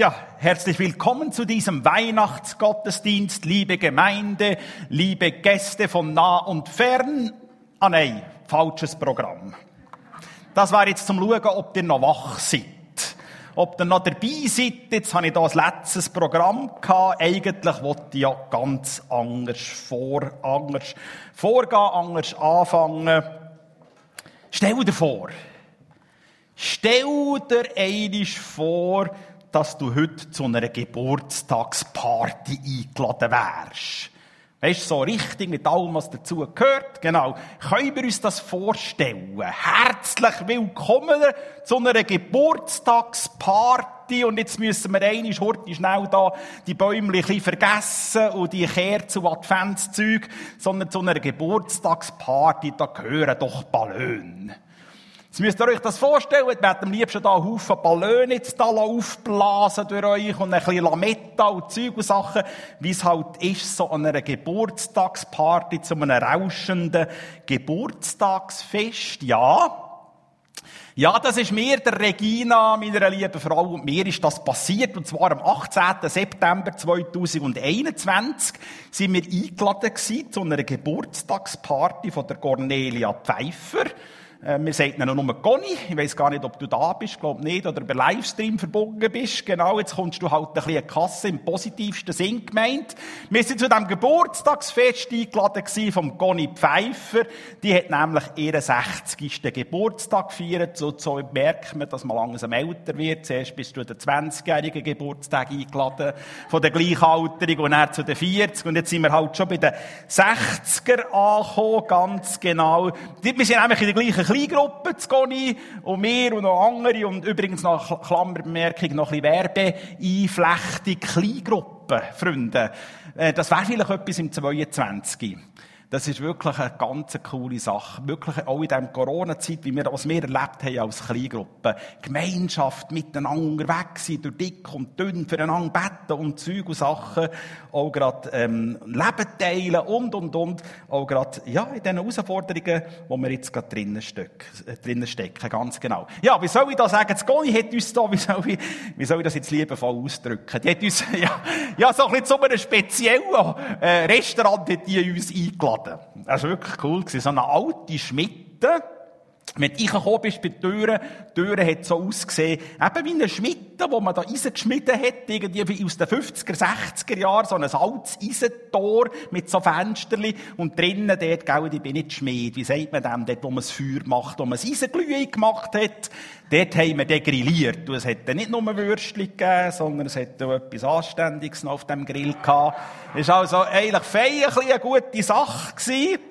Ja, herzlich willkommen zu diesem Weihnachtsgottesdienst, liebe Gemeinde, liebe Gäste von nah und fern. Ah nein, falsches Programm. Das war jetzt zum Schauen, ob ihr noch wach seid. Ob ihr noch dabei seid, jetzt habe ich da ein letztes Programm gehabt. Eigentlich wollte ich ja ganz anders vor, anders vorgehen, anders anfangen. Stell dir vor, stell dir einiges vor, dass du heute zu einer Geburtstagsparty eingeladen wärst. Weißt du, so richtig mit allem, was dazu gehört. Genau. Können wir uns das vorstellen? Herzlich willkommen zu einer Geburtstagsparty. Und jetzt müssen wir einmal heute schnell da die Bäume vergessen und die Kerzen und Adventszeug, sondern zu einer Geburtstagsparty, da gehören doch Ballone. Jetzt müsst ihr euch das vorstellen, wir hätten am liebsten da einen Haufen Ballone jetzt da aufblasen durch euch und ein bisschen Lametta und Zeug und Sachen, wie es halt ist, so an einer Geburtstagsparty zu einem rauschenden Geburtstagsfest. Ja, ja, das ist mir, der Regina, meiner lieben Frau, und mir ist das passiert. Und zwar am 18. September 2021 sind wir eingeladen gewesen zu einer Geburtstagsparty von der Cornelia Pfeiffer. Äh, wir sagen ihnen nur Conny. Ich weiss gar nicht, ob du da bist, glaub nicht, oder per Livestream verbunden bist. Genau, jetzt kommst du halt ein bisschen Kasse im positivsten Sinn gemeint. Wir sind zu diesem Geburtstagsfest eingeladen vom Conny Pfeiffer. Die hat nämlich ihren 60. Geburtstag gefeiert. So, so merkt man, dass man langsam älter wird. Zuerst bist du den 20-jährigen Geburtstag eingeladen, von der Gleichaltrigen und dann zu den 40. Und jetzt sind wir halt schon bei den 60er angekommen, ganz genau. Wir sind nämlich in der gleichen Kleingruppe zu Goni und wir und noch andere und übrigens noch Klammerbemerkung, noch ein bisschen Werbeeinflechtung, Kleingruppe, Freunde. Äh, das wäre vielleicht etwas im 22. Das ist wirklich eine ganz coole Sache. Wirklich auch in dieser Corona-Zeit, wie wir, was wir erlebt haben als Kleingruppe. Gemeinschaft, miteinander unterwegs sein, durch dick und dünn, füreinander beten und Zeug und Sachen. Auch gerade, ähm, Leben teilen und, und, und. Auch gerade, ja, in diesen Herausforderungen, wo wir jetzt gerade drinnen, steck, äh, drinnen stecken. Ganz genau. Ja, wie soll ich da sagen? Das Goni hat uns da, wie soll ich, wie soll ich das jetzt liebevoll ausdrücken? Die hat uns, ja, ja, so ein bisschen zu einem speziellen, äh, Restaurant hat die uns eingeladen. Laden. Das war wirklich cool. So eine alte Schmiede. Wenn du reingekommen bist bei den Türen, die Türen hat so ausgesehen, eben wie eine Schmiede, wo man da Eisen geschmiedet hat, irgendwie aus den 50er, 60er Jahren, so ein altes Eisentor mit so Fensterli und drinnen dort, gell, ich bin nicht Schmied, wie sagt man dem, dort, wo man das Feuer macht, wo man das Eisenglühe gemacht hat, dort haben wir den grilliert. Und es hat dann nicht nur Würstchen gegeben, sondern es hat auch etwas Anständiges noch auf dem Grill gehabt. Es war also eigentlich feierlich eine gute Sache gewesen.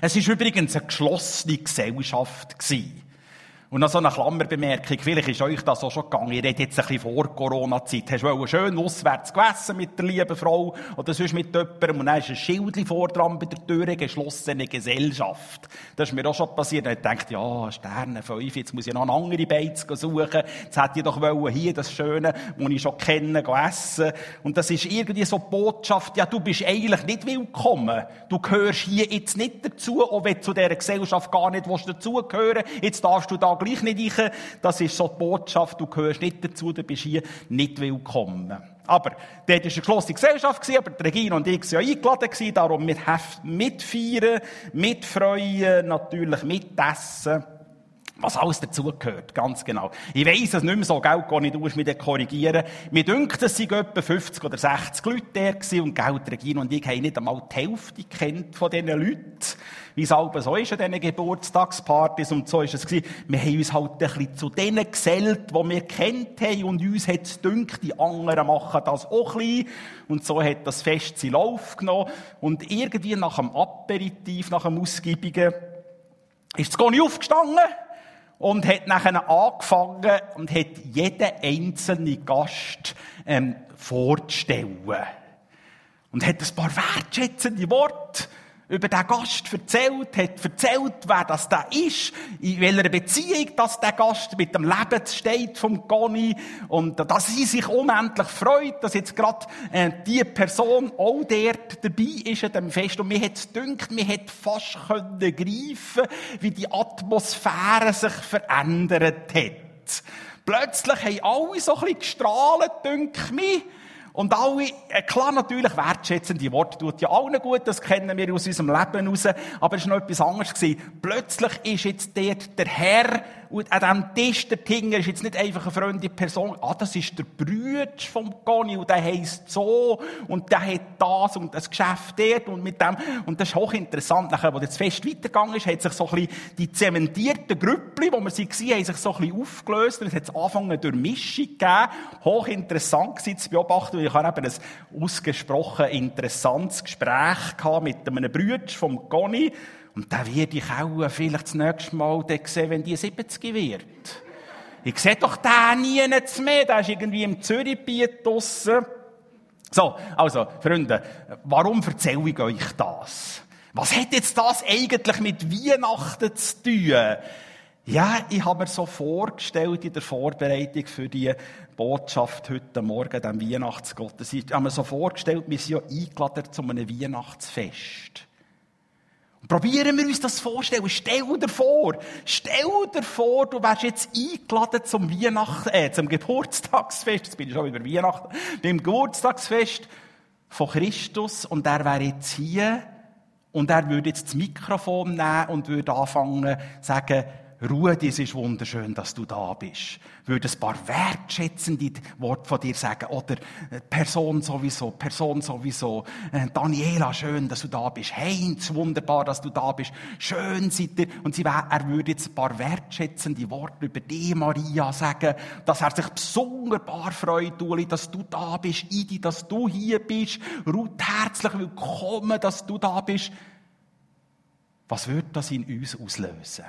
Es war übrigens eine geschlossene Gesellschaft. Und noch so eine Klammerbemerkung. Vielleicht ist euch das auch schon gegangen. Ihr redet jetzt ein bisschen vor Corona-Zeit. Hast du schön auswärts gegessen mit der lieben Frau oder sonst mit jemandem und dann ist ein Schild vor dran bei der Tür, geschlossene Gesellschaft. Das ist mir auch schon passiert. Ich dachte, ja, Sterne 5, jetzt muss ich noch eine andere Beiz suchen. Jetzt hätte ich doch wollen, hier das Schöne, das ich schon kenne, essen. Und das ist irgendwie so die Botschaft, ja, du bist eigentlich nicht willkommen. Du gehörst hier jetzt nicht dazu, auch wenn du zu dieser Gesellschaft gar nicht dazugehören willst. Jetzt darfst du da gleich nicht rein. Das ist so die Botschaft, du gehörst nicht dazu, du bist hier nicht willkommen. Aber dort war eine geschlossene Gesellschaft, aber die Regina und ich waren ja eingeladen, darum mit mitfeiern, mitfreuen, natürlich mitessen. Was alles dazugehört, ganz genau. Ich weiss es nicht mehr so, gell, gar nicht, du musst mich korrigieren. Mir dünkt, es sind etwa 50 oder 60 Leute da gewesen, und gell, Regina und ich haben nicht einmal die Hälfte kennt von diesen Leuten. Wie es halt so ist an diesen Geburtstagspartys und so ist es gewesen. Wir haben uns halt ein bisschen zu denen gesellt, die wir kennt haben, und uns hat es dünkt, die anderen machen das auch ein bisschen. Und so hat das Fest seinen Lauf genommen. Und irgendwie nach dem Aperitif, nach dem Ausgiebigen, ist es gar nicht aufgestanden und hat nachher angefangen und hat jeden einzelnen Gast ähm, vorzustellen. Und hat ein paar wertschätzende Worte über den Gast erzählt, hat erzählt, wer das da ist, in welcher Beziehung das der Gast mit dem Leben steht vom Goni und dass sie sich unendlich freut, dass jetzt gerade äh, die Person auch dort dabei ist an dem Fest und mir hat es gedacht, mir hat fast können greifen, wie die Atmosphäre sich verändert hat. Plötzlich haben alle so ein bisschen gestrahlt, denke mich. Und alle, äh, klar natürlich wertschätzende Worte tut ja allen gut, das kennen wir aus unserem Leben raus, aber es war noch etwas anderes. Plötzlich ist jetzt dort der Herr, an diesem Tisch, der Tinger, ist jetzt nicht einfach eine freundliche Person, ah, das ist der Brütsch vom Conny, und der heisst so, und der hat das, und das Geschäft dort, und mit dem, und das ist hochinteressant. Nachher, wo das Fest weitergegangen ist, hat sich so ein bisschen die zementierten Grüppli, wo wir sie gesehen haben, sich so ein bisschen aufgelöst, und es hat angefangen durch Mischung gegeben. Hochinteressant gewesen zu beobachten, ich habe eben ein ausgesprochen interessantes Gespräch gehabt mit einem Brütsch vom Conny, und da werde ich auch vielleicht das nächste Mal sehen, wenn die 70 wird. Ich sehe doch den nie mehr. Der ist irgendwie im Zürichbiet draussen. So, also, Freunde, warum erzähle ich euch das? Was hat jetzt das eigentlich mit Weihnachten zu tun? Ja, ich habe mir so vorgestellt in der Vorbereitung für die Botschaft heute Morgen, dem Weihnachtsgottesdienst, ich habe mir so vorgestellt, wir sind ja eingeladen zu einem Weihnachtsfest. Probieren wir uns das vorstellen. Stell dir vor, stell dir vor, du wärst jetzt eingeladen zum Weihnachten, äh, zum Geburtstagsfest, jetzt bin ich schon über Weihnachten, beim Geburtstagsfest von Christus und er wäre jetzt hier und er würde jetzt das Mikrofon nehmen und würde anfangen zu sagen, Rudi, es ist wunderschön, dass du da bist. Würde ein paar wertschätzende Worte von dir sagen. Oder äh, Person sowieso, Person sowieso. Äh, Daniela, schön, dass du da bist. Heinz, wunderbar, dass du da bist. Schön seid ihr. Und er würde jetzt ein paar wertschätzende Worte über dich, Maria, sagen. Dass er sich besonderbar freut, Uli, dass du da bist. Idi, dass du hier bist. Ruth, herzlich willkommen, dass du da bist. Was würde das in uns auslösen?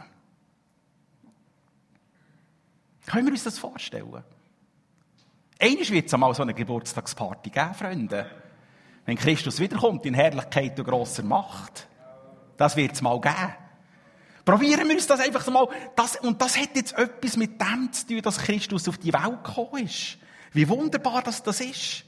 Können wir uns das vorstellen? Eines wird es einmal so eine Geburtstagsparty geben, Freunde. Wenn Christus wiederkommt in Herrlichkeit und grosser Macht. Das wird es mal geben. Probieren wir uns das einfach mal. Das, und das hat jetzt etwas mit dem zu tun, dass Christus auf die Welt gekommen ist. Wie wunderbar dass das ist.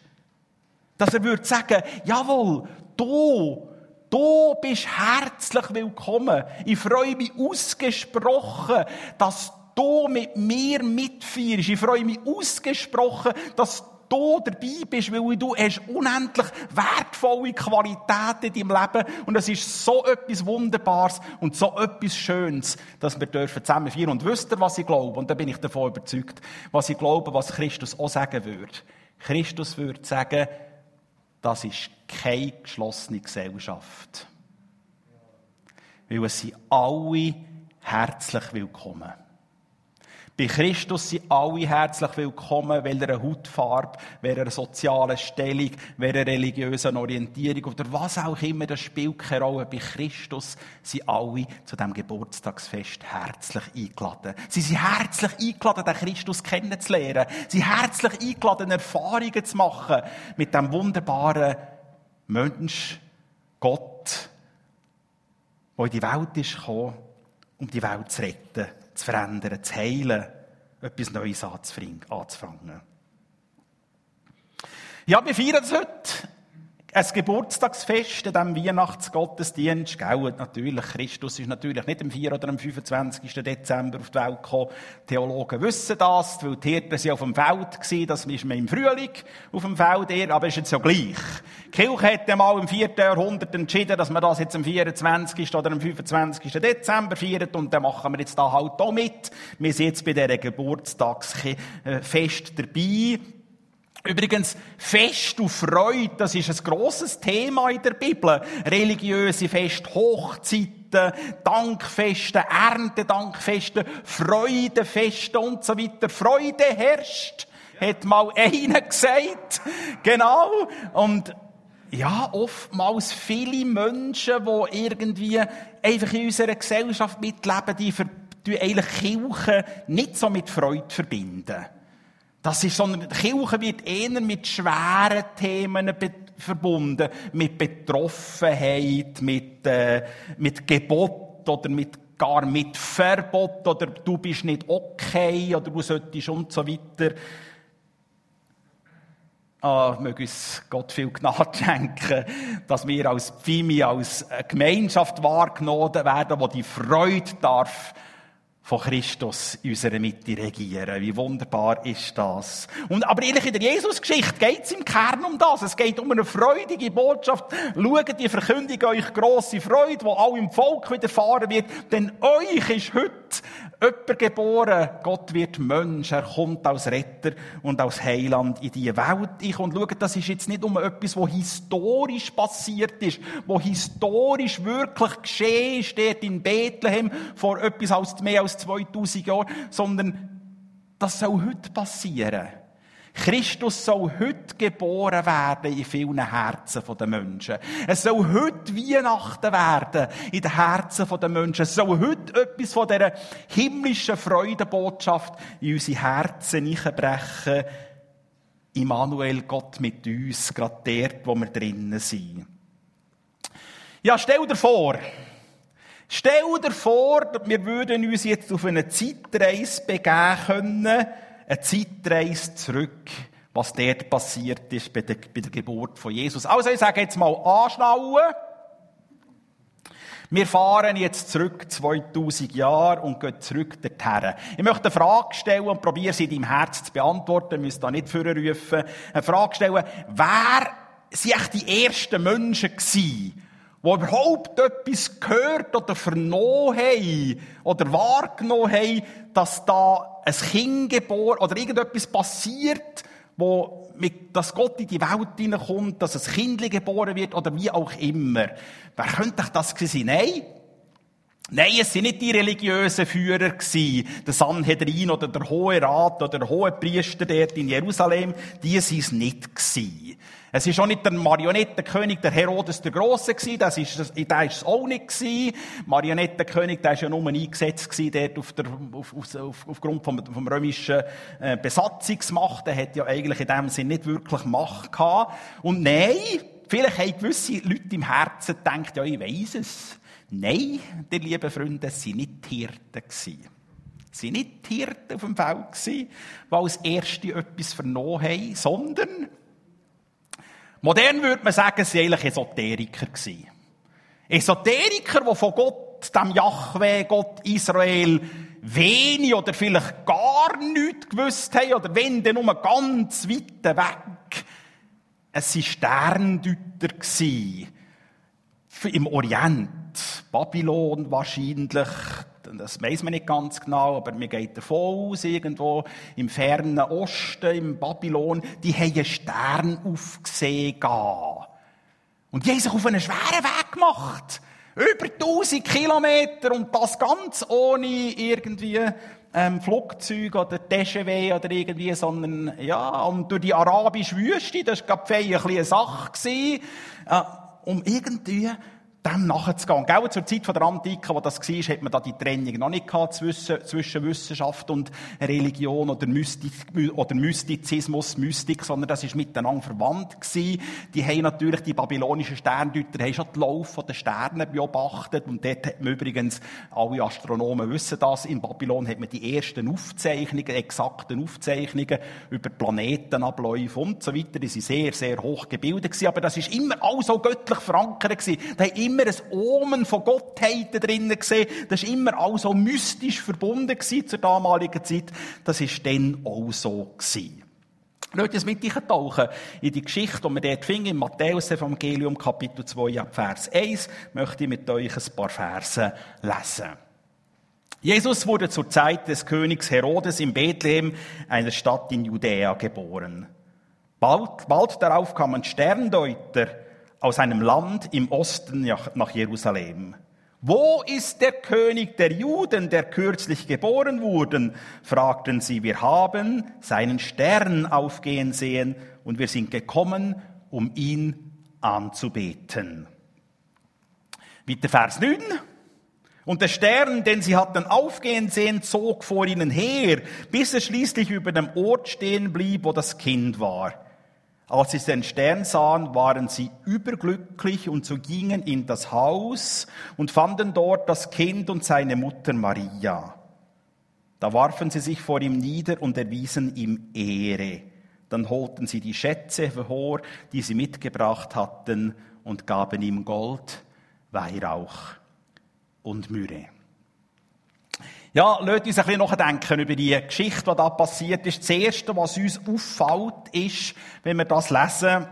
Dass er würde sagen, jawohl, du, du bist herzlich willkommen. Ich freue mich ausgesprochen, dass du mit mir mitfeierst. Ich freue mich ausgesprochen, dass du dabei bist, weil du hast unendlich wertvolle Qualitäten in deinem Leben und es ist so etwas Wunderbares und so etwas Schönes, dass wir dürfen zusammen feiern. Und wisst ihr, was ich glaube? Und da bin ich davon überzeugt, was ich glaube, was Christus auch sagen würde. Christus würde sagen, das ist keine geschlossene Gesellschaft. Weil es sind alle herzlich willkommen. Bei Christus sind alle herzlich willkommen, welcher Hautfarbe, welcher sozialen Stellung, welcher religiösen Orientierung oder was auch immer, das spielt keine Rolle. Bei Christus sind alle zu dem Geburtstagsfest herzlich eingeladen. Sie sind herzlich eingeladen, den Christus kennenzulernen. Sie sind herzlich eingeladen, Erfahrungen zu machen mit dem wunderbaren Mensch, Gott, der in die Welt ist gekommen, um die Welt zu retten zu verändern, zu heilen, etwas Neues anzufangen. Ja, wir feiern es heute ein Geburtstagsfest an diesem Weihnachtsgottesdienst. Gell? Natürlich, Christus ist natürlich nicht am 4. oder am 25. Dezember auf die Welt gekommen. Theologen wissen das, weil die Hirten sind auf dem Feld waren. Das ist man im Frühling auf dem Feld eher, aber ist jetzt ja gleich. Die Kirche hat einmal im 4. Jahrhundert entschieden, dass man das jetzt am 24. oder am 25. Dezember feiert und dann machen wir jetzt da halt auch mit. Wir sind jetzt bei dieser Geburtstagsfest dabei. Übrigens, Fest und Freude, das ist ein grosses Thema in der Bibel. Religiöse Fest, Hochzeiten, Dankfeste, Erntedankfeste, Freudefeste und so weiter. Freude herrscht, hat mal einer gesagt. Genau. Und ja, oftmals viele Menschen, die irgendwie einfach in unserer Gesellschaft mitleben, die, die eigentlich Kirche nicht so mit Freude verbinden. Das ist, sondern die Kirche wird eher mit schweren Themen verbunden, mit Betroffenheit, mit, äh, mit Gebot oder mit, gar mit Verbot oder du bist nicht okay oder du solltest und so weiter. Ah, möge uns Gott viel Gnade schenken, dass wir als Pfimi, als Gemeinschaft wahrgenommen werden, wo die Freude darf von Christus in unserer Mitte regieren. Wie wunderbar ist das? Und, aber ehrlich, in der Jesusgeschichte geht es im Kern um das. Es geht um eine freudige Botschaft. Schaut, die verkündige euch grosse Freude, wo auch im Volk widerfahren wird. Denn euch ist heute jemand geboren. Gott wird Mensch. Er kommt als Retter und als Heiland in die Welt. Ich und schaut, das ist jetzt nicht um etwas, was historisch passiert ist, wo historisch wirklich geschehen ist, dort in Bethlehem vor etwas als mehr als 2000 Jahren, sondern das soll heute passieren. Christus soll heute geboren werden in vielen Herzen der Menschen. Es soll heute Weihnachten werden in den Herzen der Menschen. Es soll heute etwas von dieser himmlischen Freudenbotschaft in unsere Herzen hineinbrechen. Immanuel, Gott mit uns, gerade dort, wo wir drinnen sind. Ja, stell dir vor, Stell dir vor, wir würden uns jetzt auf eine Zeitreise begeben können, eine Zeitreise zurück, was dort passiert ist bei der, bei der Geburt von Jesus. Also ich sage jetzt mal anschnallen. Wir fahren jetzt zurück 2000 Jahre und gehen zurück dorthin. Ich möchte eine Frage stellen und probiere sie in deinem Herz zu beantworten. Ihr müsst da nicht vorrufen. Eine Frage stellen. Wer sind die ersten Menschen gewesen, die überhaupt etwas gehört oder vernommen haben oder wahrgenommen haben, dass da ein Kind geboren oder irgendetwas passiert, wo mit, dass Gott in die Welt hineinkommt, dass ein Kind geboren wird oder wie auch immer. Wer könnte das sein? Nein. Nein, es sind nicht die religiösen Führer gewesen, der Sanhedrin oder der Hohe Rat oder der Hohe Priester dort in Jerusalem. Die sind es nicht gewesen. Es ist auch nicht der Marionettenkönig, der Herodes der Große gewesen, das ist, der ist es auch nicht gewesen. Marionettenkönig, der ist ja nur eingesetzt gewesen, dort auf der, auf, auf, aufgrund vom, vom römischen äh, Besatzungsmacht. Der hat ja eigentlich in dem Sinn nicht wirklich Macht gehabt. Und nein, vielleicht haben gewisse Leute im Herzen gedacht, ja, ich weiss es. Nein, die lieben Freunde, es waren nicht die Hirten. Es waren nicht die Hirten auf dem Feld die als Erste etwas vernommen haben, sondern Modern würde man sagen, sie waren eigentlich Esoteriker. Esoteriker, die von Gott, dem Yahweh, Gott Israel, wenig oder vielleicht gar nichts gewusst haben, oder wenn, dann nur ganz weit weg. Es waren Sterndeuter im Orient. Babylon wahrscheinlich, das weiß man nicht ganz genau, aber mir geht davon aus, irgendwo im fernen Osten, im Babylon, die haben einen Stern aufgesehen. Und die haben sich auf einen schweren Weg gemacht. Über 1000 Kilometer und das ganz ohne irgendwie ähm, Flugzeug oder TGW oder irgendwie, sondern ja, und durch die arabische Wüste, das war gerade eine Sache, äh, um irgendwie dem nachzugehen. Gell, zur Zeit der Antike, wo das war, hat man da die Trennung noch nicht gehabt zwischen, Wissenschaft und Religion oder, Mystik, oder Mystizismus, Mystik, sondern das ist miteinander verwandt gewesen. Die haben natürlich, die babylonischen Sterndeuter, haben schon den Lauf der Sterne beobachtet und dort hat man übrigens, alle Astronomen wissen das, in Babylon hat man die ersten Aufzeichnungen, exakten Aufzeichnungen über Planetenabläufe und so weiter. Die sind sehr, sehr hoch gebildet gewesen, aber das ist immer auch so göttlich verankert gewesen immer ein Omen von Gottheiten drinnen gesehen. Das ist immer auch so mystisch verbunden zur damaligen Zeit. Das ist dann auch so gewesen. Lasst uns mit tauchen in die Geschichte, die wir dort finden, im Matthäus-Evangelium, Kapitel 2, Vers 1, möchte ich mit euch ein paar Verse lesen. Jesus wurde zur Zeit des Königs Herodes in Bethlehem, einer Stadt in Judäa, geboren. Bald, bald darauf kamen Sterndeuter, aus einem Land im Osten nach Jerusalem. Wo ist der König der Juden, der kürzlich geboren wurde? fragten sie. Wir haben seinen Stern aufgehen sehen und wir sind gekommen, um ihn anzubeten. Bitte Vers 9. Und der Stern, den sie hatten aufgehen sehen, zog vor ihnen her, bis er schließlich über dem Ort stehen blieb, wo das Kind war. Als sie den Stern sahen, waren sie überglücklich und so gingen in das Haus und fanden dort das Kind und seine Mutter Maria. Da warfen sie sich vor ihm nieder und erwiesen ihm Ehre. Dann holten sie die Schätze hervor, die sie mitgebracht hatten, und gaben ihm Gold, Weihrauch und Myrrhe. Ja, lasst uns ein bisschen nachdenken über die Geschichte, die da passiert ist. Das Erste, was uns auffällt, ist, wenn wir das lesen,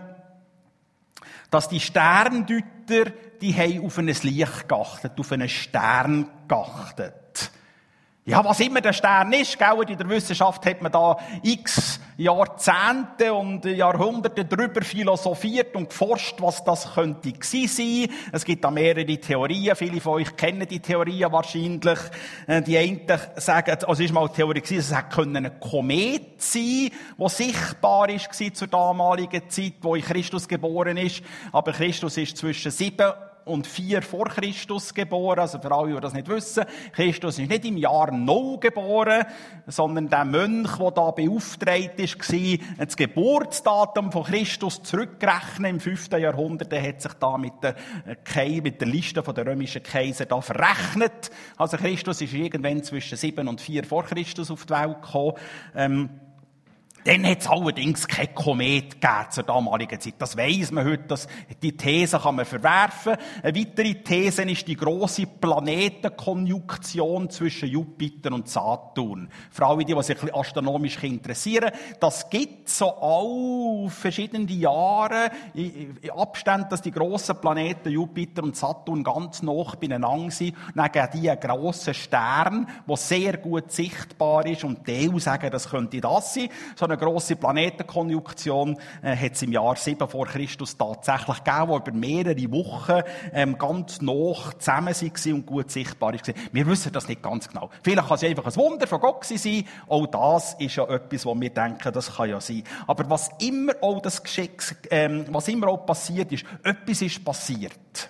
dass die Sterndeuter, die haben auf ein Licht geachtet, auf einen Stern geachtet. Ja, was immer der Stern ist, gell, in der Wissenschaft hat man da x Jahrzehnte und Jahrhunderte drüber philosophiert und geforscht, was das könnte gewesen sein. Es gibt da mehrere Theorien. Viele von euch kennen die Theorien wahrscheinlich. Äh, die einen sagen, also es ist mal Theorie gewesen, es hätte ein Komet sein, der sichtbar ist zur damaligen Zeit, wo in Christus geboren ist. Aber Christus ist zwischen sieben und vier vor Christus geboren. Also für alle, die das nicht wissen, Christus ist nicht im Jahr Null geboren, sondern der Mönch, der da beauftragt ist, war, das Geburtsdatum von Christus zurückrechnen im fünften Jahrhundert. Er hat sich da mit der, äh, mit der Liste der römischen Kaiser da verrechnet. Also Christus ist irgendwann zwischen sieben und vier vor Christus auf die Welt gekommen. Ähm, dann hat es allerdings kein Komet gegeben zur damaligen Zeit. Das weiss man heute. Das, die These kann man verwerfen. Eine weitere These ist die große Planetenkonjunktion zwischen Jupiter und Saturn. Für alle, die, die sich astronomisch interessieren. Das gibt so auch verschiedene Jahre, in Abständen, dass die grossen Planeten Jupiter und Saturn ganz nah beieinander sind. dann geben die einen grossen Stern, der sehr gut sichtbar ist. Und die sagen, das könnte das sein. So eine grosse Planetenkonjunktion äh, hat es im Jahr 7 vor Christus tatsächlich gegeben, wo über mehrere Wochen ähm, ganz noch zusammen waren und gut sichtbar war. Wir wissen das nicht ganz genau. Vielleicht kann es einfach ein Wunder von Gott sein. Auch das ist ja etwas, wo wir denken, das kann ja sein. Aber was immer auch das Geschick, ähm, was immer auch passiert ist, etwas ist passiert.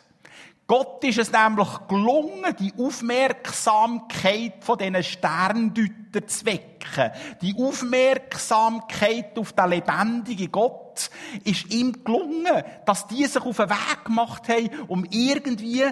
Gott ist es nämlich gelungen, die Aufmerksamkeit von diesen Sterndeutern zu wecken. Die Aufmerksamkeit auf den lebendigen Gott ist ihm gelungen, dass die sich auf den Weg gemacht haben, um irgendwie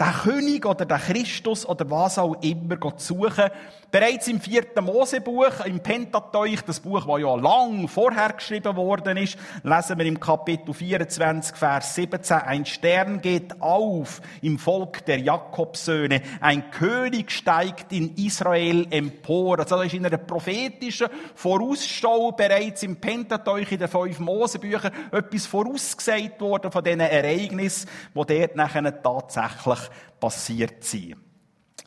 den König oder den Christus oder was auch immer suchen. Bereits im vierten Mosebuch, im Pentateuch, das Buch, das ja lang vorher geschrieben worden ist, lesen wir im Kapitel 24, Vers 17, ein Stern geht auf im Volk der Jakobsöhne, ein König steigt in Israel empor. Also da ist in einer prophetischen Vorausschau bereits im Pentateuch, in den fünf Mosebüchern, etwas vorausgesagt worden von diesen Ereignissen, die dort nachher tatsächlich passiert sind.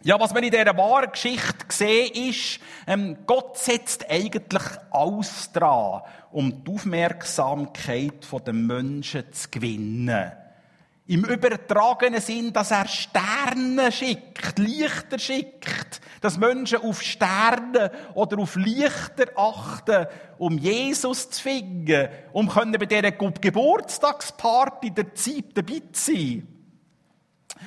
Ja, was man in dieser wahren Geschichte sehen ist, ähm, Gott setzt eigentlich alles dran, um die Aufmerksamkeit der Menschen zu gewinnen. Im übertragenen Sinn, dass er Sterne schickt, Lichter schickt, dass Menschen auf Sterne oder auf Lichter achten, um Jesus zu finden, um bei dieser Geburtstagsparty der Zeit dabei zu sein.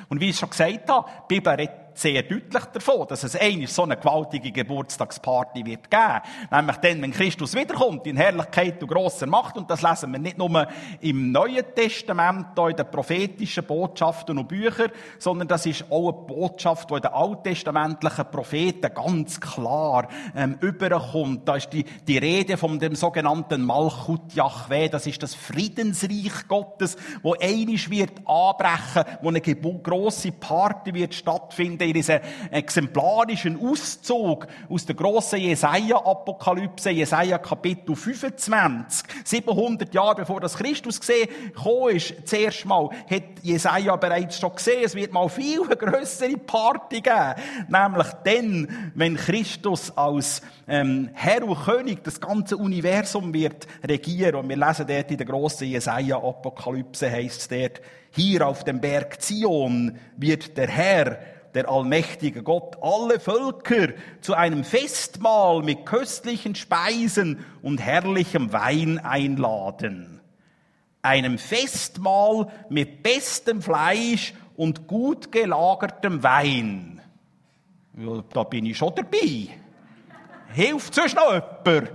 Und wie ich schon gesagt habe, die Bibel redet sehr deutlich davon, dass es einmal so eine gewaltige Geburtstagsparty wird geben. Nämlich dann, wenn Christus wiederkommt, in Herrlichkeit und grosser Macht. Und das lesen wir nicht nur im Neuen Testament, in den prophetischen Botschaften und Büchern, sondern das ist auch eine Botschaft, die in den alttestamentlichen Propheten ganz klar ähm, überkommt. Da ist die, die Rede von dem sogenannten Malchut Yahweh. Das ist das Friedensreich Gottes, wo einisch wird anbrechen, wo eine grosse Party wird stattfinden in diesen exemplarischen Auszug aus der grossen Jesaja-Apokalypse, Jesaja Kapitel 25. 700 Jahre bevor das Christus gekommen ist, zuerst mal, hat Jesaja bereits schon gesehen, es wird mal viel grössere Party geben. Nämlich dann, wenn Christus als ähm, Herr und König das ganze Universum wird regieren. Und wir lesen dort in der grossen Jesaja-Apokalypse heißt es dort, hier auf dem Berg Zion wird der Herr der allmächtige Gott, alle Völker zu einem Festmahl mit köstlichen Speisen und herrlichem Wein einladen. Einem Festmahl mit bestem Fleisch und gut gelagertem Wein. Ja, da bin ich schon dabei. Hilft sonst noch jemand?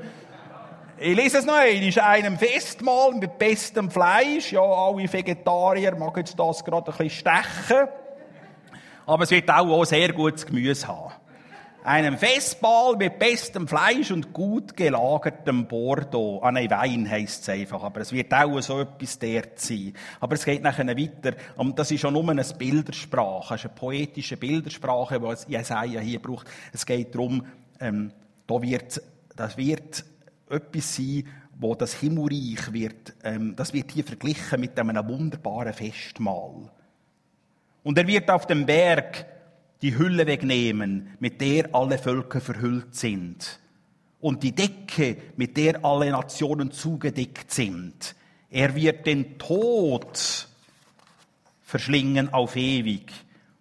Ich lese es noch einmal. Einem Festmahl mit bestem Fleisch. Ja, alle Vegetarier mag jetzt das gerade ein bisschen stechen. Aber es wird auch, auch sehr gutes Gemüse haben. einem Festmahl mit bestem Fleisch und gut gelagertem Bordeaux. Ah nein, Wein heisst es einfach, aber es wird auch so etwas dort sein. Aber es geht nachher weiter, und das ist schon nur eine Bildersprache, eine poetische Bildersprache, die Jesaja hier braucht. Es geht darum, ähm, da wird, das wird etwas sein, wo das Himmelreich wird, ähm, das wird hier verglichen mit einem wunderbaren Festmahl. Und er wird auf dem Berg die Hülle wegnehmen, mit der alle Völker verhüllt sind, und die Decke, mit der alle Nationen zugedeckt sind. Er wird den Tod verschlingen auf ewig.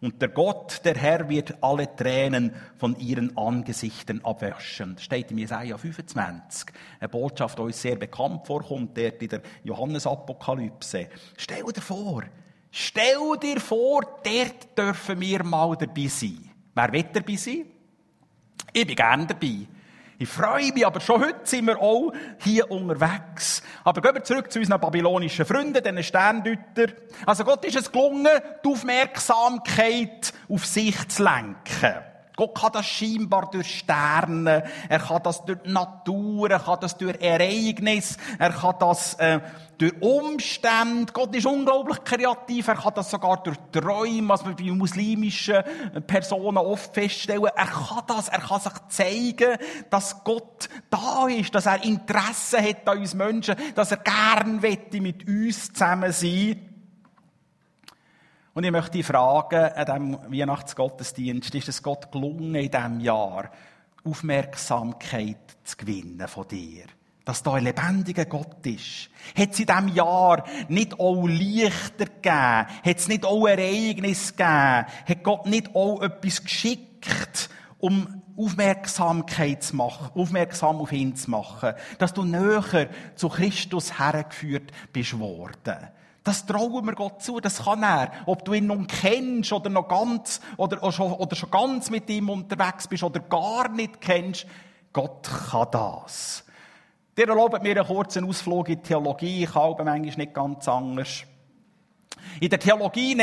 Und der Gott, der Herr, wird alle Tränen von ihren Angesichtern abwäschen. Das steht in Jesaja 25. Eine Botschaft, die uns sehr bekannt vorkommt, dort in der Johannesapokalypse. Stell dir vor, Stell dir vor, dort dürfen wir mal dabei sein. Wer will dabei sein? Ich bin gerne dabei. Ich freue mich, aber schon heute sind wir auch hier unterwegs. Aber gehen wir zurück zu unseren babylonischen Freunden, den Sterndeuter. Also Gott ist es gelungen, die Aufmerksamkeit auf sich zu lenken. Gott kann das scheinbar durch Sterne, er kann das durch Natur, er kann das durch Ereignisse, er kann das äh, durch Umstände. Gott ist unglaublich kreativ, er kann das sogar durch Träume, was wir bei muslimischen Personen oft feststellen. Er kann das, er kann sich zeigen, dass Gott da ist, dass er Interesse hat an uns Menschen, dass er gern mit uns zusammen sein und ich möchte dich fragen, an diesem Weihnachtsgottesdienst, ist es Gott gelungen, in diesem Jahr Aufmerksamkeit zu gewinnen von dir? Dass da ein lebendiger Gott ist. Hat es in diesem Jahr nicht auch Lichter gegeben? Hat es nicht auch Ereignisse gegeben? Hat Gott nicht auch etwas geschickt, um Aufmerksamkeit zu machen, aufmerksam auf ihn zu machen? Dass du näher zu Christus hergeführt bist worden? Das trauen wir Gott zu, das kann er. Ob du ihn nun kennst oder noch ganz, oder, schon, oder schon ganz mit ihm unterwegs bist oder gar nicht kennst, Gott kann das. Dir erlaubt mir einen kurzen Ausflug in die Theologie. Ich habe manchmal nicht ganz anders. In der Theologie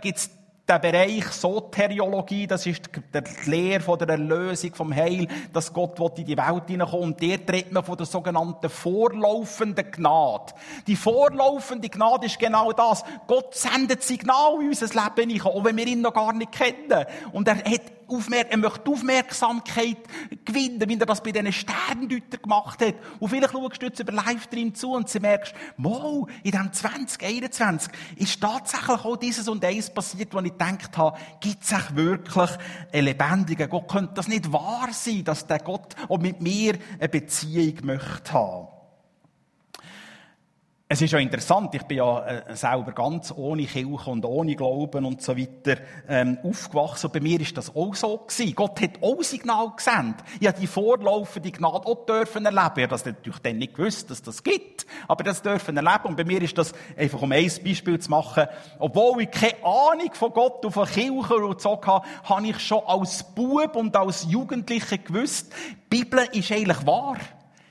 gibt es der Bereich Soteriologie, das ist die Lehre von der Erlösung, vom Heil, dass Gott in die Welt hineinkommt. Und der tritt man von der sogenannten vorlaufenden Gnade. Die vorlaufende Gnade ist genau das. Gott sendet Signal in unser Leben hinein, auch wenn wir ihn noch gar nicht kennen. Und er hat er möchte Aufmerksamkeit gewinnen, wie er das bei diesen Sterndeutern gemacht hat. Und vielleicht schaust du jetzt über Livestream zu und du merkst, wow, in diesem 2021 ist tatsächlich auch dieses und eines passiert, wo ich gedacht habe, gibt es wirklich einen lebendigen Gott? Könnte das nicht wahr sein, dass der Gott auch mit mir eine Beziehung möchte haben? Es ist ja interessant, ich bin ja äh, selber ganz ohne Kirche und ohne Glauben und so weiter ähm, aufgewachsen. Bei mir ist das auch so gewesen. Gott hat auch Signal gesendet. Ich habe die vorlaufende Gnade auch dürfen erleben. Ich habe das natürlich dann nicht gewusst, dass das gibt. Aber das dürfen erleben. Und bei mir ist das, einfach um ein Beispiel zu machen, obwohl ich keine Ahnung von Gott und von Kirche und so hatte, habe ich schon als Bub und als Jugendlicher gewusst, die Bibel ist eigentlich wahr.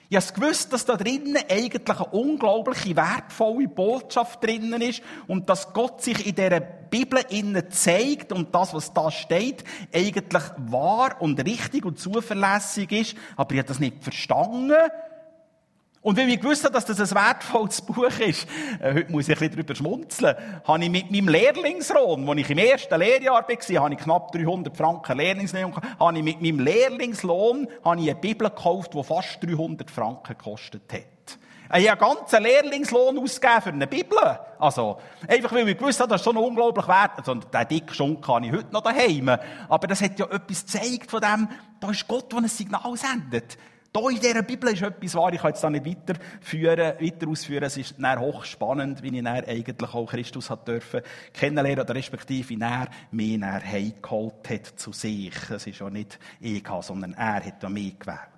Ich habe gewusst, dass da drinnen eigentlich eine unglaubliche, wertvolle Botschaft drinnen ist und dass Gott sich in dieser Bibel innen zeigt und das, was da steht, eigentlich wahr und richtig und zuverlässig ist. Aber ich habe das nicht verstanden und weil ich gewusst habe, dass das ein wertvolles Buch ist, äh, heute muss ich ein bisschen darüber schmunzeln, habe ich mit meinem Lehrlingslohn, als ich im ersten Lehrjahr war, habe ich knapp 300 Franken Lehrlingslohn, habe ich mit meinem Lehrlingslohn habe ich eine Bibel gekauft, die fast 300 Franken gekostet hat. Ich habe einen ganzen Lehrlingslohn ausgegeben für eine Bibel. Also, einfach weil ich gewusst habe, das ist schon unglaublich wert. Also, den dicken Schunk habe ich heute noch daheim. Aber das hat ja etwas gezeigt von dem, da ist Gott, der ein Signal sendet. Da in dieser Bibel ist etwas wahr. Ich kann jetzt da nicht weiterführen, weiter ausführen. Es ist dann hochspannend, wie ich dann eigentlich auch Christus hat dürfen kennenlernen oder respektive wie er mich dann heimgeholt hat zu sich. Das ist ja nicht ich, sondern er hat mich gewählt.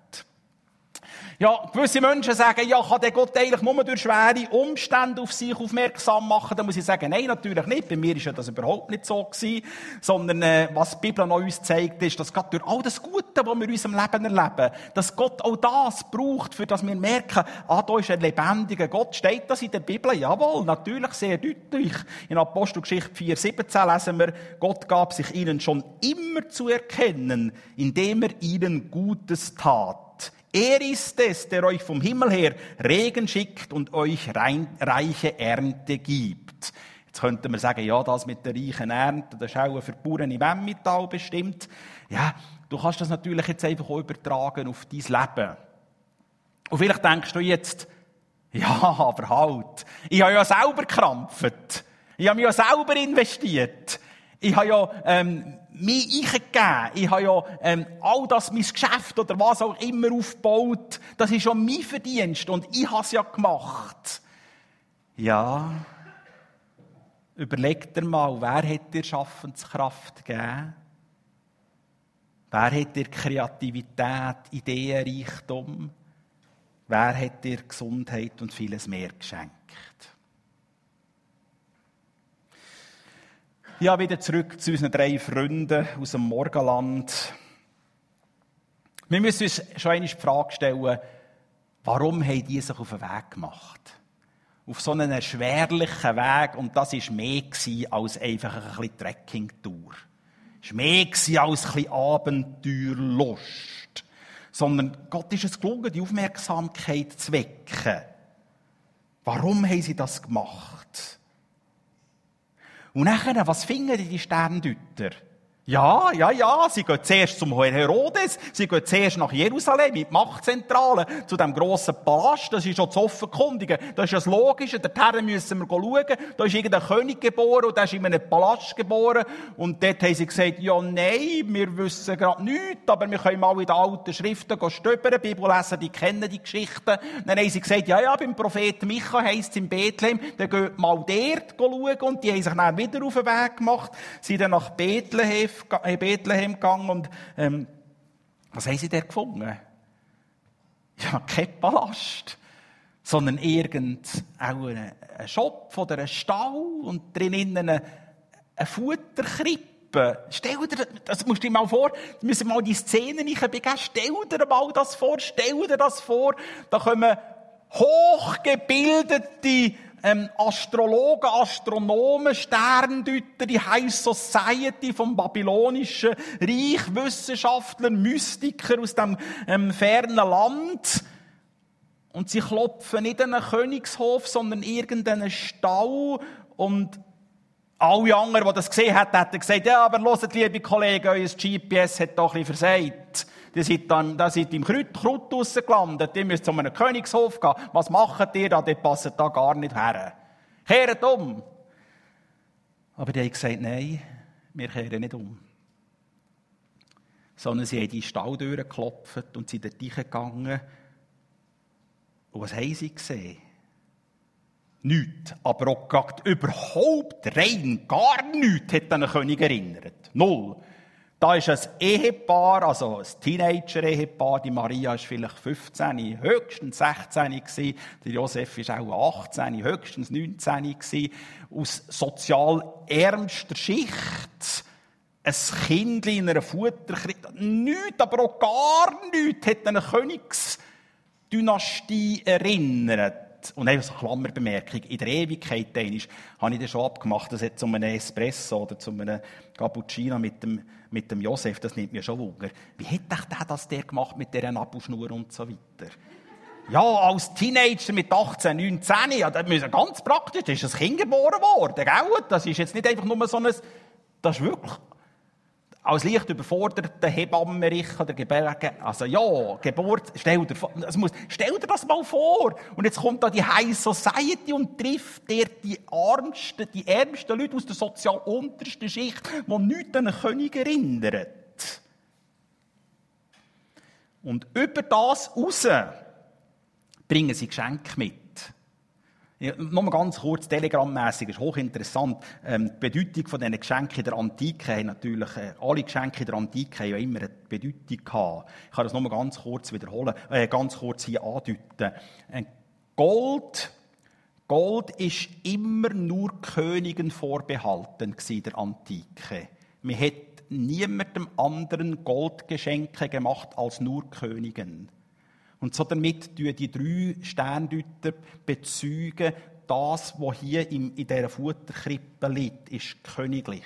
Ja, gewisse Menschen sagen, ja, kann der Gott eigentlich nur durch schwere Umstände auf sich aufmerksam machen? Da muss ich sagen, nein, natürlich nicht. Bei mir ist ja das überhaupt nicht so gewesen. Sondern, äh, was die Bibel an uns zeigt, ist, dass Gott durch all das Gute, was wir in unserem Leben erleben, dass Gott auch das braucht, für dass wir merken, ah, da ist ein lebendiger Gott. Steht das in der Bibel? Jawohl, natürlich, sehr deutlich. In Apostelgeschichte 4,17 lesen wir, Gott gab sich ihnen schon immer zu erkennen, indem er ihnen Gutes tat. Er ist es, der euch vom Himmel her Regen schickt und euch reiche Ernte gibt. Jetzt könnte man sagen, ja, das mit der reichen Ernte, das ist auch für die Bauern im Emmental bestimmt. Ja, du kannst das natürlich jetzt einfach auch übertragen auf dein Leben. Und vielleicht denkst du jetzt, ja, aber halt, ich habe ja selber gekrampft. Ich habe mich ja selber investiert. Ich habe ja ähm, mich eingegeben. Ich habe ja ähm, all das, mein Geschäft oder was auch immer aufgebaut. Das ist schon mein Verdienst und ich habe es ja gemacht. Ja, überleg dir mal, wer hat dir Schaffenskraft gegeben? Wer hat dir Kreativität, Ideenreichtum? Wer hat dir Gesundheit und vieles mehr geschenkt? Ja, wieder zurück zu unseren drei Freunden aus dem Morgenland. Wir müssen uns schon einmal die Frage stellen, warum haben die sich auf den Weg gemacht? Auf so einen schwerlichen Weg, und das war mehr als einfach ein bisschen Trekkingtour. Es war mehr als ein bisschen Abenteuerlust. Sondern Gott ist es gelungen, die Aufmerksamkeit zu wecken. Warum haben sie das gemacht? Und nachher, was finden die Sterndeuter? Ja, ja, ja, sie gehen zuerst zum Herodes, sie gehen zuerst nach Jerusalem, in die Machtzentrale, zu dem grossen Palast, das ist schon zu offenkundigen. Das ist das Logische, dorthin müssen wir schauen, da ist irgendein König geboren und der ist in einem Palast geboren. Und dort haben sie gesagt, ja, nein, wir wissen gerade nichts, aber wir können mal in den alten Schriften stöbern, Bibel lesen, die kennen die Geschichten. Dann haben sie gesagt, ja, ja, beim Propheten Micha heisst es in Bethlehem, dann geht mal dort schauen. Und die haben sich dann wieder auf den Weg gemacht, sind dann nach Bethlehem in Bethlehem gegangen und ähm, was haben sie da gefunden? Ja, kein Palast, sondern irgend auch ein, ein Schopf oder ein Stall und drinnen eine, eine Futterkrippe. Stell dir, das musst du dir mal vor, wir müssen mal die Szene begeben. Stell dir mal das vor, stell dir das vor. Da kommen hochgebildete ähm, Astrologen, Astronomen, Sterndeuter, die High Society vom babylonischen Reich, Wissenschaftler, Mystiker aus dem ähm, fernen Land. Und sie klopfen nicht an einen Königshof, sondern irgendeinen Stall und alle anderen, die das gesehen haben, hätten gesagt, ja, aber hört, liebe Kollegen, euer GPS hat doch ein bisschen versagt. Die sind dann, da sind im Krut, Krut gelandet. Die müssen zu einem Königshof gehen. Was macht ihr da? Die passen da gar nicht her. Kehrt um. Aber die haben gesagt, nein, wir kehren nicht um. Sondern sie haben die Stalltüren geklopft und sind dort gegangen. Und was haben sie gesehen? Nichts. Aber auch überhaupt rein gar nichts hat an den König erinnert. Null. Da ist ein Ehepaar, also ein Teenager-Ehepaar. Die Maria ist vielleicht 15, höchstens 16 gewesen. Der Josef ist auch 18, höchstens 19 gewesen. Aus sozial ärmster Schicht. Ein Kind in einer Futterkrippe. Nichts, aber auch gar nichts hat eine Königsdynastie erinnert und einfach so Klammerbemerkung, in der Ewigkeit habe ich das schon abgemacht, das jetzt um einen Espresso oder zu einem Cappuccino mit dem, mit dem Josef, das nimmt mir schon Wunder. Wie hätte der das der gemacht mit dieser Abelschnur und so weiter? Ja, als Teenager mit 18, 19, ja, das ist ganz praktisch, da ist ein Kind geboren worden, gell? Das ist jetzt nicht einfach nur so ein, das ist wirklich als leicht überforderter Hebammerich oder Gebärge, also ja, Geburt, stell dir, das muss, stell dir das mal vor. Und jetzt kommt da die High Society und trifft der die armsten, die ärmsten Leute aus der sozial untersten Schicht, die nichts an einen König erinnern. Und über das raus bringen sie Geschenke mit. Ja, Nochmal ganz kurz, telegrammässig, ist hochinteressant. Ähm, die Bedeutung von diesen Geschenken der Antike haben natürlich, äh, alle Geschenke der Antike haben ja immer eine Bedeutung gehabt. Ich kann das nochmal ganz kurz wiederholen, äh, ganz kurz hier andeuten. Äh, Gold, Gold ist immer nur Königen vorbehalten in der Antike. Man hat niemandem anderen Goldgeschenke gemacht als nur Königen. Und so damit tun die drei Sterndeuter bezeugen, das, was hier in dieser Futterkrippe liegt, ist königlich.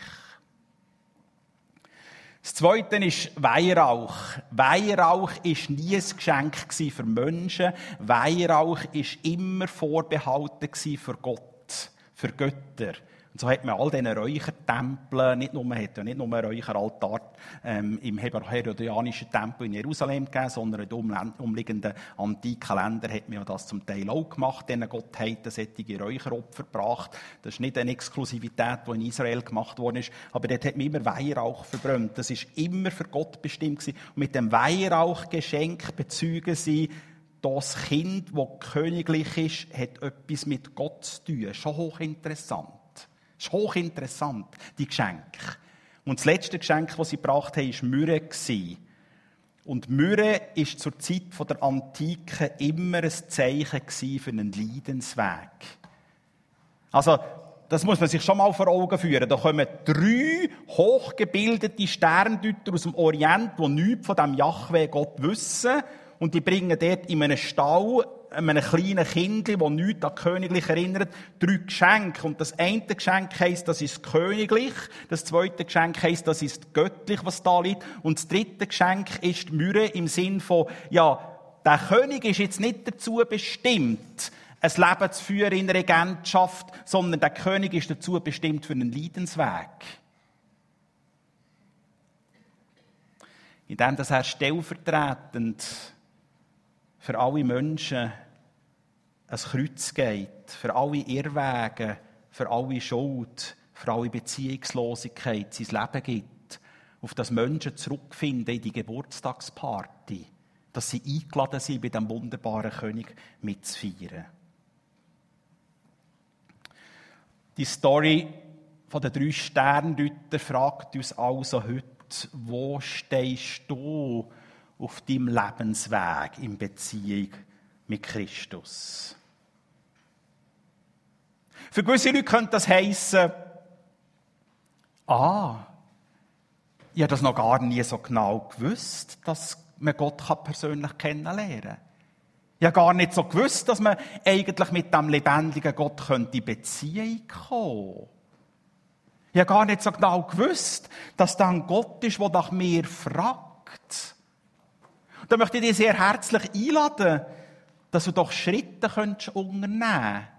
Das Zweite ist Weihrauch. Weihrauch ist nie ein Geschenk für Menschen. Weihrauch ist immer vorbehalten für Gott, für Götter. Und so hat man all diese Räuchertempel, nicht nur, man hat ja nicht nur einen Räucheraltar ähm, im Herodianischen Tempel in Jerusalem gegeben, sondern in den umliegenden antiken Ländern hat man ja das zum Teil auch gemacht, diesen Gottheiten solche Räucheropfer gebracht. Das ist nicht eine Exklusivität, die in Israel gemacht worden ist, aber dort hat man immer Weihrauch verbrannt. Das ist immer für Gott bestimmt gewesen. Und mit dem Weihrauchgeschenk bezeugen sie, das Kind, das königlich ist, hat etwas mit Gott zu tun. Schon hochinteressant. Das ist hochinteressant, die Geschenke. Und das letzte Geschenk, das sie gebracht haben, war Myrrhe. Und Myrrhe war zur Zeit der Antike immer ein Zeichen für einen Leidensweg. Also, das muss man sich schon mal vor Augen führen. Da kommen drei hochgebildete Sterndeuter aus dem Orient, die nichts von diesem Jahwe Gott wissen. Und die bringen dort in einem Stall einem kleinen Kind, das nichts an Königlich erinnert, drei Geschenke. Und das eine Geschenk heisst, das ist königlich. Das zweite Geschenk heisst, das ist göttlich, was da liegt. Und das dritte Geschenk ist die Mühe im Sinn von, ja, der König ist jetzt nicht dazu bestimmt, ein Leben zu führen in Regentschaft, sondern der König ist dazu bestimmt für einen Leidensweg. Indem das er stellvertretend für alle Menschen ein Kreuz geht, für alle Irrwege, für alle Schuld, für alle Beziehungslosigkeit sein Leben gibt, auf das Menschen zurückfinden in die Geburtstagsparty, dass sie eingeladen sind, bei dem wunderbaren König mitzufeiern. Die Story von den drei Sterndeuter fragt uns also heute, wo stehst du auf deinem Lebensweg in Beziehung mit Christus? Für gewisse Leute könnte das heissen, ah, ich habe das noch gar nie so genau gewusst, dass man Gott persönlich kennenlernen kann. Ich habe gar nicht so gewusst, dass man eigentlich mit dem lebendigen Gott in Beziehung kommen könnte. Ich habe gar nicht so genau gewusst, dass da ein Gott ist, der nach mir fragt. Und da möchte ich dich sehr herzlich einladen, dass du doch Schritte unternehmen könntest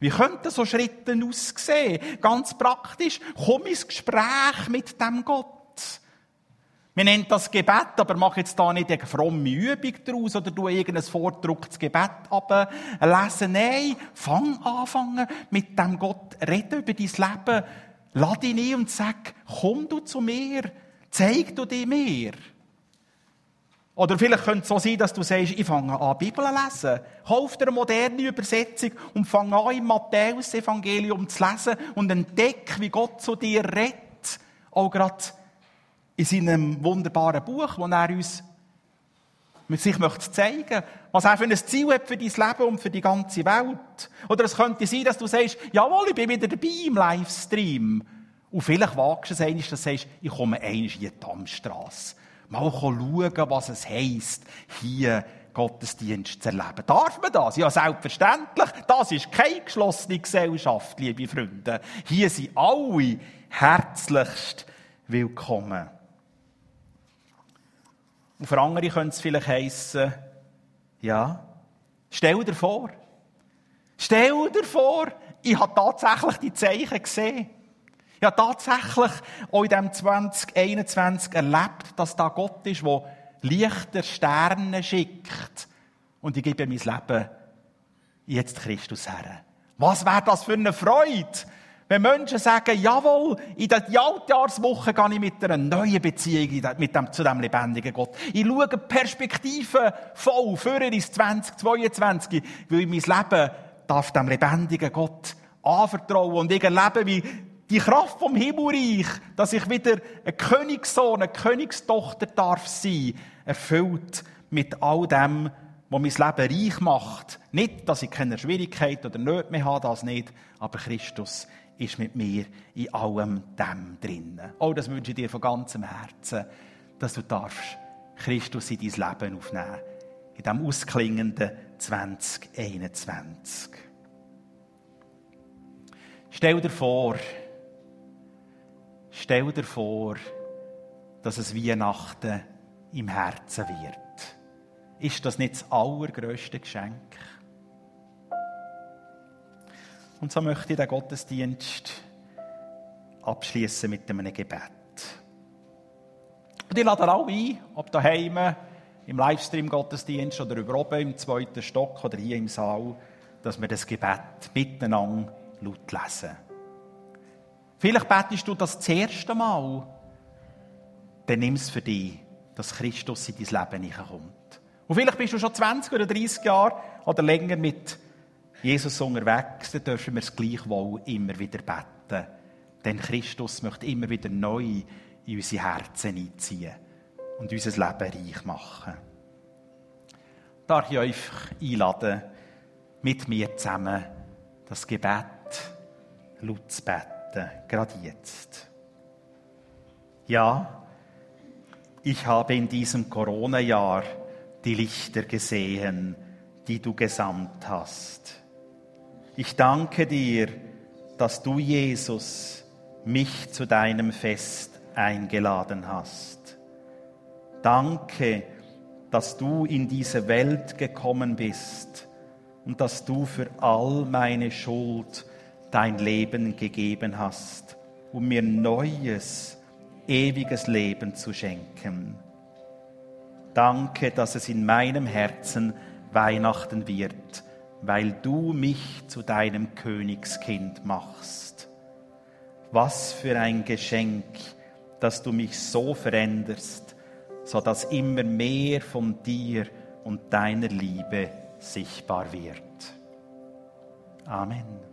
wie könnten so Schritte aussehen? Ganz praktisch. Komm ins Gespräch mit dem Gott. Wir nennen das Gebet, aber mach jetzt da nicht eine fromme Übung daraus oder du irgendein vordrucktes Gebet ablesen. Nein, fang an, mit dem Gott reden über dein Leben. Lade ihn ein und sag, komm du zu mir, zeig du dir mir. Oder vielleicht könnte es so sein, dass du sagst, ich fange an, Bibel zu lesen. Kauf dir eine moderne Übersetzung und fange an, im Matthäus-Evangelium zu lesen und entdecke, wie Gott zu dir redet. Auch gerade in seinem wunderbaren Buch, wo er uns mit sich möchte zeigen, was er für ein Ziel hat für dein Leben und für die ganze Welt. Oder es könnte sein, dass du sagst, jawohl, ich bin wieder dabei im Livestream. Und vielleicht wagst du es einmal, dass du sagst, ich komme einmal in die Dammstrasse mal schauen, was es heisst, hier Gottesdienst zu erleben. Darf man das? Ja, selbstverständlich. Das ist keine geschlossene Gesellschaft, liebe Freunde. Hier sind alle herzlichst willkommen. Und für andere könnte es vielleicht heissen, ja, stell dir vor, stell dir vor, ich habe tatsächlich die Zeichen gesehen. Habe tatsächlich auch in diesem 2021 erlebt, dass da Gott ist, der Lichter Sterne schickt. Und ich gebe mein Leben jetzt Christus her. Was wäre das für eine Freude, wenn Menschen sagen, jawohl, in der Altjahrswoche gehe ich mit einer neuen Beziehung mit dem, zu dem lebendigen Gott. Ich schaue Perspektiven voll für ins 2022, weil ich mein Leben darf dem lebendigen Gott anvertrauen und ich erlebe, wie die Kraft vom Himmelreich, dass ich wieder ein Königssohn, eine Königstochter darf sein, erfüllt mit all dem, was mein Leben reich macht. Nicht, dass ich keine Schwierigkeit oder Nöte mehr habe, das nicht, aber Christus ist mit mir in allem dem drinnen. Oh, das wünsche ich dir von ganzem Herzen, dass du darfst Christus in dein Leben aufnehmen. In diesem ausklingenden 2021. Stell dir vor, stell dir vor, dass es Weihnachten im Herzen wird. Ist das nicht das allergrößte Geschenk? Und so möchte ich den Gottesdienst abschließen mit einem Gebet. Und ich lade alle ein, ob daheim im Livestream-Gottesdienst oder über oben im zweiten Stock oder hier im Saal, dass wir das Gebet miteinander laut lesen. Vielleicht betest du das das erste Mal. Dann nimm es für dich, dass Christus in dein Leben hineinkommt. Und vielleicht bist du schon 20 oder 30 Jahre oder länger mit Jesus unterwegs, dann dürfen wir es gleichwohl immer wieder beten. Denn Christus möchte immer wieder neu in unsere Herzen einziehen und unser Leben reich machen. Darf ich euch einladen, mit mir zusammen das Gebet laut zu beten, gerade jetzt. Ja, ich habe in diesem Corona-Jahr die Lichter gesehen, die du gesandt hast. Ich danke dir, dass du, Jesus, mich zu deinem Fest eingeladen hast. Danke, dass du in diese Welt gekommen bist und dass du für all meine Schuld dein Leben gegeben hast, um mir neues, ewiges Leben zu schenken. Danke, dass es in meinem Herzen Weihnachten wird, weil du mich zu deinem Königskind machst. Was für ein Geschenk, dass du mich so veränderst, so dass immer mehr von dir und deiner Liebe sichtbar wird. Amen.